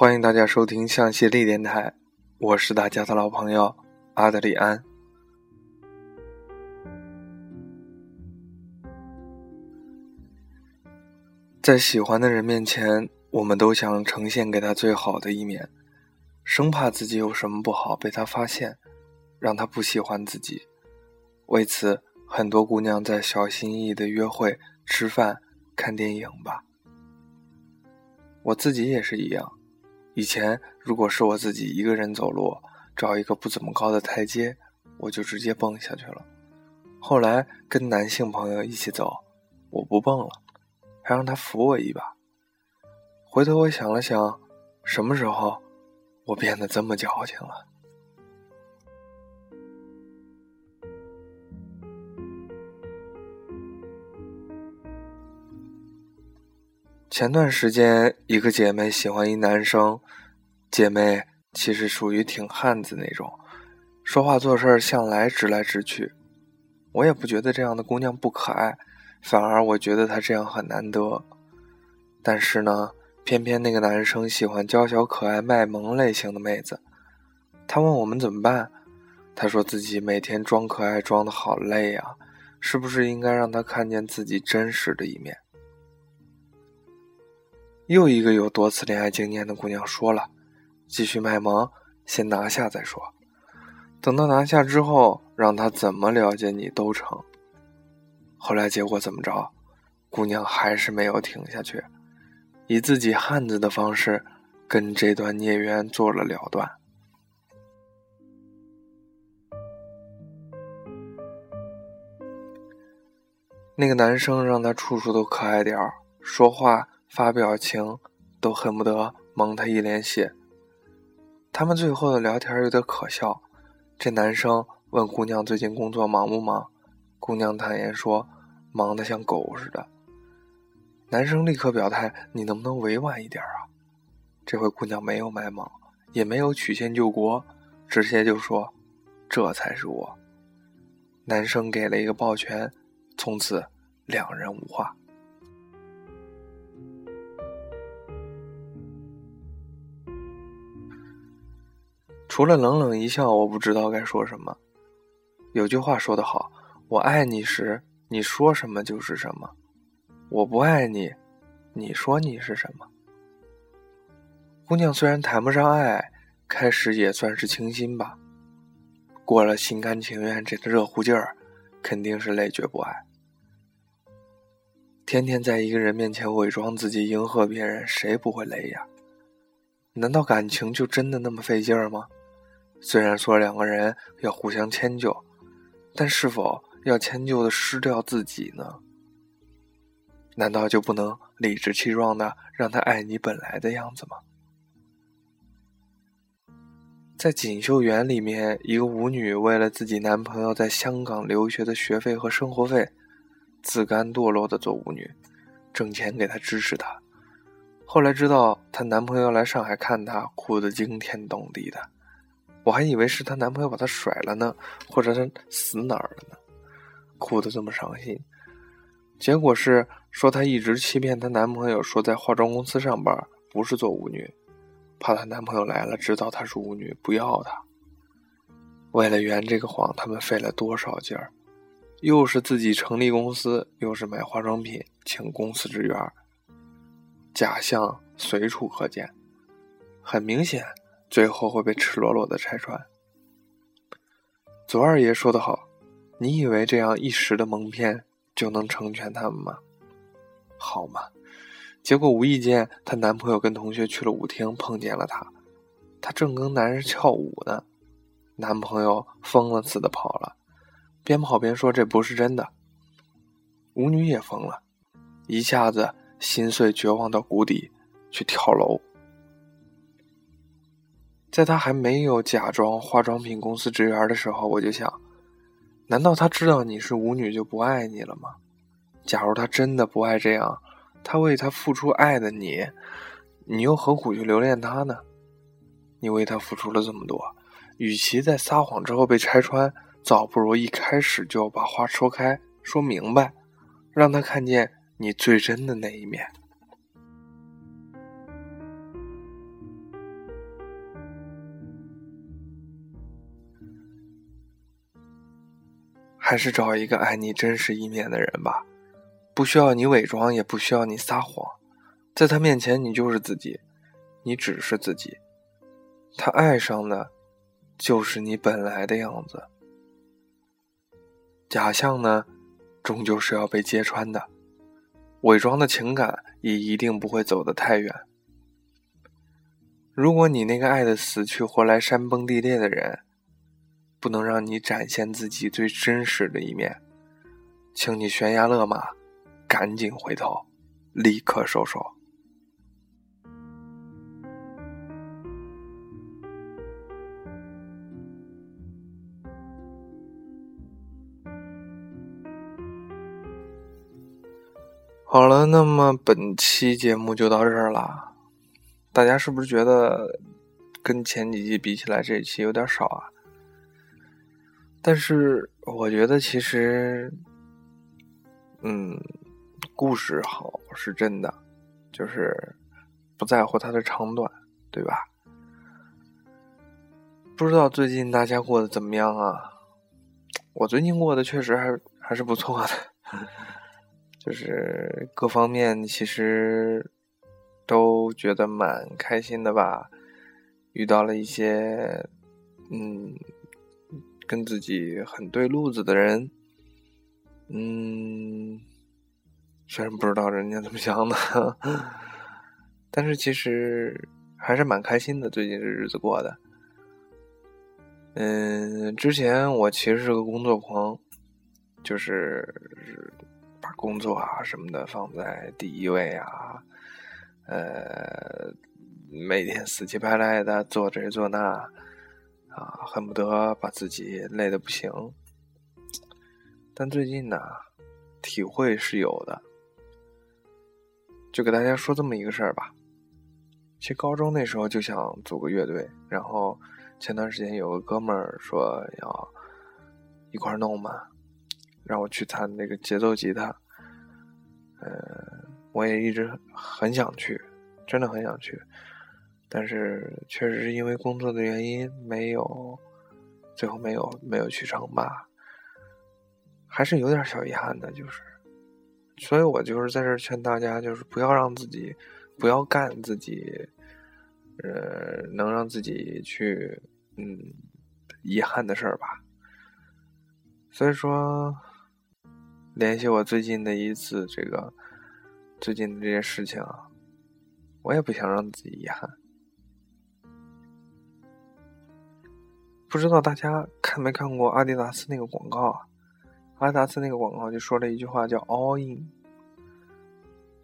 欢迎大家收听向西力电台，我是大家的老朋友阿德里安。在喜欢的人面前，我们都想呈现给他最好的一面，生怕自己有什么不好被他发现，让他不喜欢自己。为此，很多姑娘在小心翼翼的约会、吃饭、看电影吧。我自己也是一样。以前如果是我自己一个人走路，找一个不怎么高的台阶，我就直接蹦下去了。后来跟男性朋友一起走，我不蹦了，还让他扶我一把。回头我想了想，什么时候我变得这么矫情了？前段时间，一个姐妹喜欢一男生，姐妹其实属于挺汉子那种，说话做事向来直来直去。我也不觉得这样的姑娘不可爱，反而我觉得她这样很难得。但是呢，偏偏那个男生喜欢娇小可爱、卖萌类型的妹子。他问我们怎么办，他说自己每天装可爱装的好累呀，是不是应该让他看见自己真实的一面？又一个有多次恋爱经验的姑娘说了：“继续卖萌，先拿下再说。等到拿下之后，让他怎么了解你都成。”后来结果怎么着？姑娘还是没有停下去，以自己汉子的方式跟这段孽缘做了了断。那个男生让她处处都可爱点儿，说话。发表情都恨不得蒙他一脸血。他们最后的聊天有点可笑。这男生问姑娘最近工作忙不忙，姑娘坦言说忙得像狗似的。男生立刻表态：“你能不能委婉一点啊？”这回姑娘没有卖萌，也没有曲线救国，直接就说：“这才是我。”男生给了一个抱拳，从此两人无话。除了冷冷一笑，我不知道该说什么。有句话说得好：“我爱你时，你说什么就是什么；我不爱你，你说你是什么。”姑娘虽然谈不上爱，开始也算是清新吧。过了心甘情愿这个热乎劲儿，肯定是累觉不爱。天天在一个人面前伪装自己，迎合别人，谁不会累呀？难道感情就真的那么费劲儿吗？虽然说两个人要互相迁就，但是否要迁就的失掉自己呢？难道就不能理直气壮的让他爱你本来的样子吗？在锦绣园里面，一个舞女为了自己男朋友在香港留学的学费和生活费，自甘堕落的做舞女，挣钱给他支持他。后来知道她男朋友来上海看她，哭得惊天动地的。我还以为是她男朋友把她甩了呢，或者她死哪儿了呢，哭得这么伤心。结果是说她一直欺骗她男朋友，说在化妆公司上班，不是做舞女，怕她男朋友来了知道她是舞女不要她。为了圆这个谎，他们费了多少劲儿？又是自己成立公司，又是买化妆品，请公司职员，假象随处可见，很明显。最后会被赤裸裸的拆穿。左二爷说得好：“你以为这样一时的蒙骗就能成全他们吗？好嘛？”结果无意间，她男朋友跟同学去了舞厅，碰见了她，她正跟男人跳舞呢，男朋友疯了似的跑了，边跑边说：“这不是真的。”舞女也疯了，一下子心碎绝望到谷底，去跳楼。在他还没有假装化妆品公司职员的时候，我就想：难道他知道你是舞女就不爱你了吗？假如他真的不爱这样，他为他付出爱的你，你又何苦去留恋他呢？你为他付出了这么多，与其在撒谎之后被拆穿，早不如一开始就把话说开、说明白，让他看见你最真的那一面。还是找一个爱你真实一面的人吧，不需要你伪装，也不需要你撒谎，在他面前你就是自己，你只是自己，他爱上的，就是你本来的样子。假象呢，终究是要被揭穿的，伪装的情感也一定不会走得太远。如果你那个爱的死去活来、山崩地裂的人，不能让你展现自己最真实的一面，请你悬崖勒马，赶紧回头，立刻收手。好了，那么本期节目就到这儿了。大家是不是觉得跟前几季比起来，这一期有点少啊？但是我觉得其实，嗯，故事好是真的，就是不在乎它的长短，对吧？不知道最近大家过得怎么样啊？我最近过得确实还还是不错的。就是各方面其实都觉得蛮开心的吧，遇到了一些嗯跟自己很对路子的人，嗯，虽然不知道人家怎么想的，但是其实还是蛮开心的。最近这日子过的，嗯，之前我其实是个工作狂，就是。把工作啊什么的放在第一位啊，呃，每天死乞白赖的做这做那，啊，恨不得把自己累得不行。但最近呢，体会是有的，就给大家说这么一个事儿吧。其实高中那时候就想组个乐队，然后前段时间有个哥们儿说要一块儿弄嘛。让我去弹那个节奏吉他，呃，我也一直很想去，真的很想去，但是确实是因为工作的原因，没有，最后没有没有去成吧，还是有点小遗憾的，就是，所以我就是在这劝大家，就是不要让自己，不要干自己，呃，能让自己去，嗯，遗憾的事儿吧，所以说。联系我最近的一次这个最近的这些事情啊，我也不想让自己遗憾。不知道大家看没看过阿迪达斯那个广告啊？阿迪达斯那个广告就说了一句话叫 “all in”，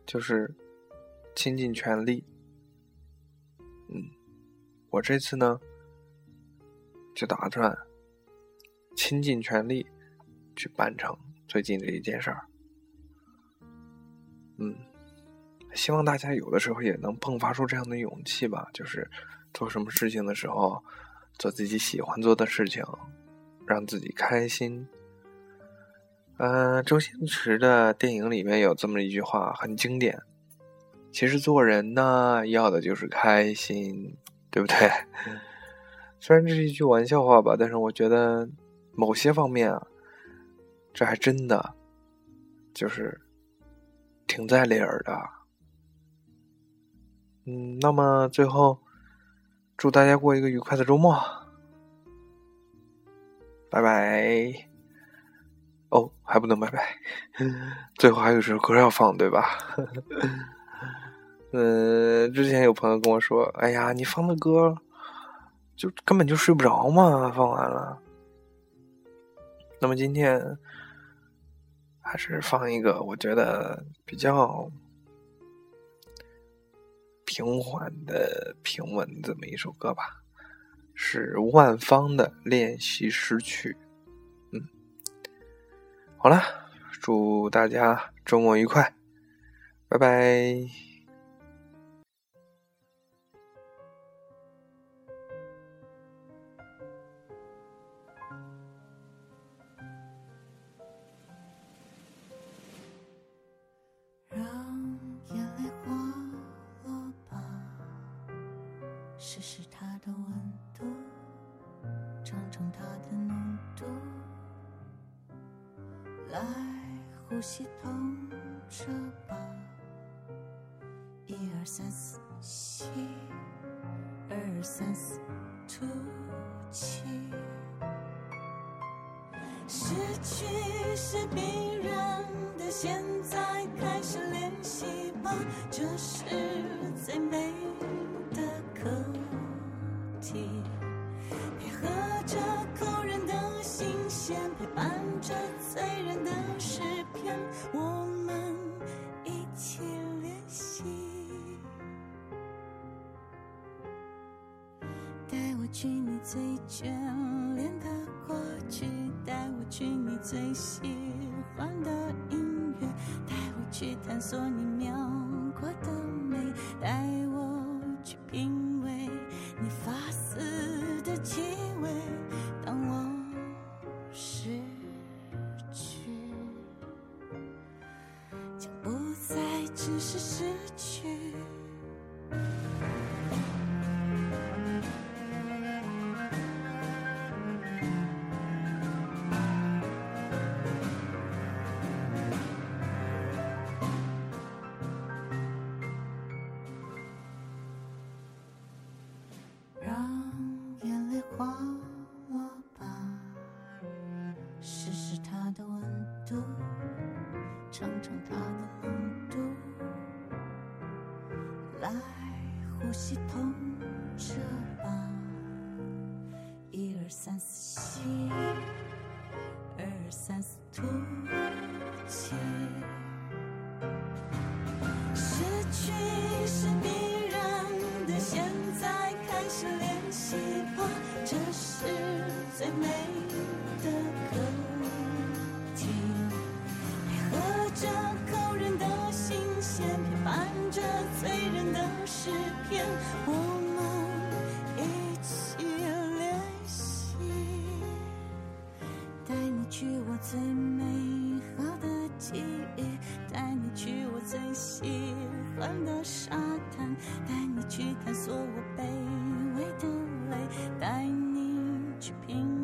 就是倾尽全力。嗯，我这次呢就打算倾尽全力去办成。最近这一件事儿，嗯，希望大家有的时候也能迸发出这样的勇气吧。就是做什么事情的时候，做自己喜欢做的事情，让自己开心。嗯，周星驰的电影里面有这么一句话，很经典。其实做人呢，要的就是开心，对不对？虽然这是一句玩笑话吧，但是我觉得某些方面啊。这还真的，就是挺在理儿的。嗯，那么最后，祝大家过一个愉快的周末，拜拜。哦，还不能拜拜，最后还有首歌要放，对吧？嗯，之前有朋友跟我说：“哎呀，你放的歌，就根本就睡不着嘛，放完了。”那么今天。还是放一个我觉得比较平缓的平稳的这么一首歌吧，是万方的《练习诗曲》。嗯，好了，祝大家周末愉快，拜拜。试试它的温度，尝尝它的浓度。来呼吸痛着吧，一二三四吸，二三四吐气。失去是必然的，现在开始练习吧，这是最美的课去你最眷恋的过去，带我去你最喜欢的音乐，带我去探索你描过的美，带我去品味你发丝的气味。当我失去，就不再只是失去。的温度，尝尝它的浓度。来呼吸痛彻吧，一二三四吸，二三四欢的沙滩，带你去探索我卑微的泪，带你去品